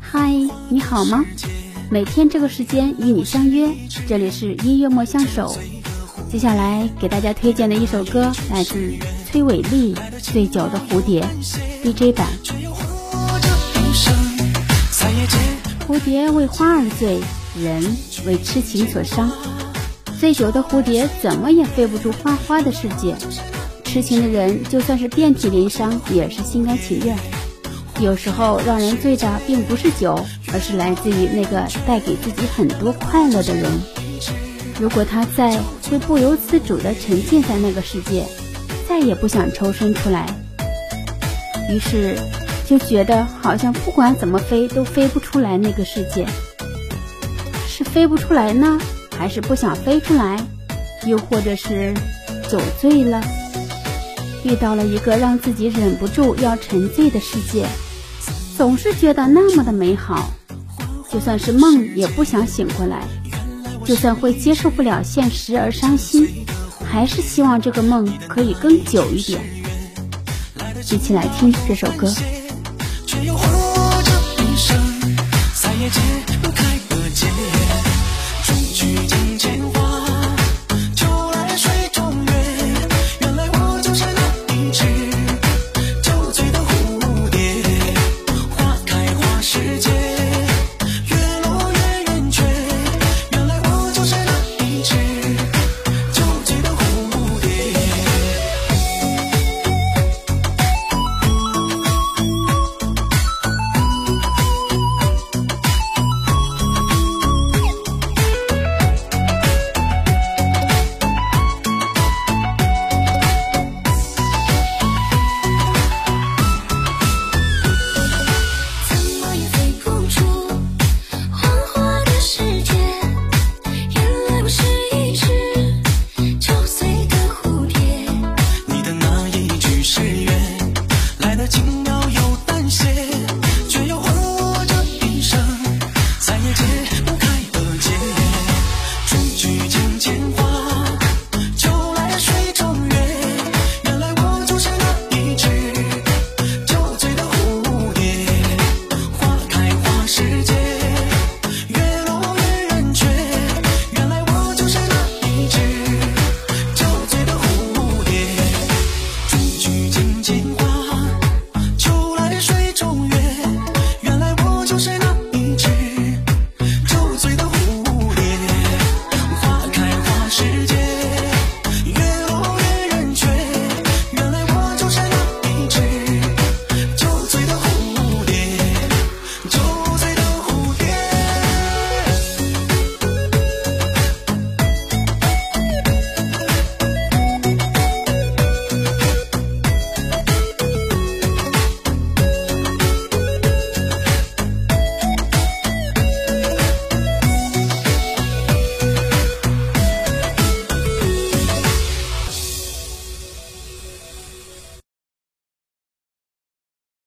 嗨，你好吗？每天这个时间与你相约，这里是音乐莫相守。接下来给大家推荐的一首歌来自崔伟丽《醉酒的蝴蝶》DJ 版。蝴蝶为花而醉，人为痴情所伤。醉酒的蝴蝶怎么也飞不出花花的世界，痴情的人就算是遍体鳞伤，也是心甘情愿。有时候让人醉的并不是酒，而是来自于那个带给自己很多快乐的人。如果他在，会不由自主地沉浸在那个世界，再也不想抽身出来。于是就觉得好像不管怎么飞都飞不出来那个世界。是飞不出来呢，还是不想飞出来？又或者是酒醉了，遇到了一个让自己忍不住要沉醉的世界？总是觉得那么的美好，就算是梦也不想醒过来；就算会接受不了现实而伤心，还是希望这个梦可以更久一点。一起来听这首歌。世界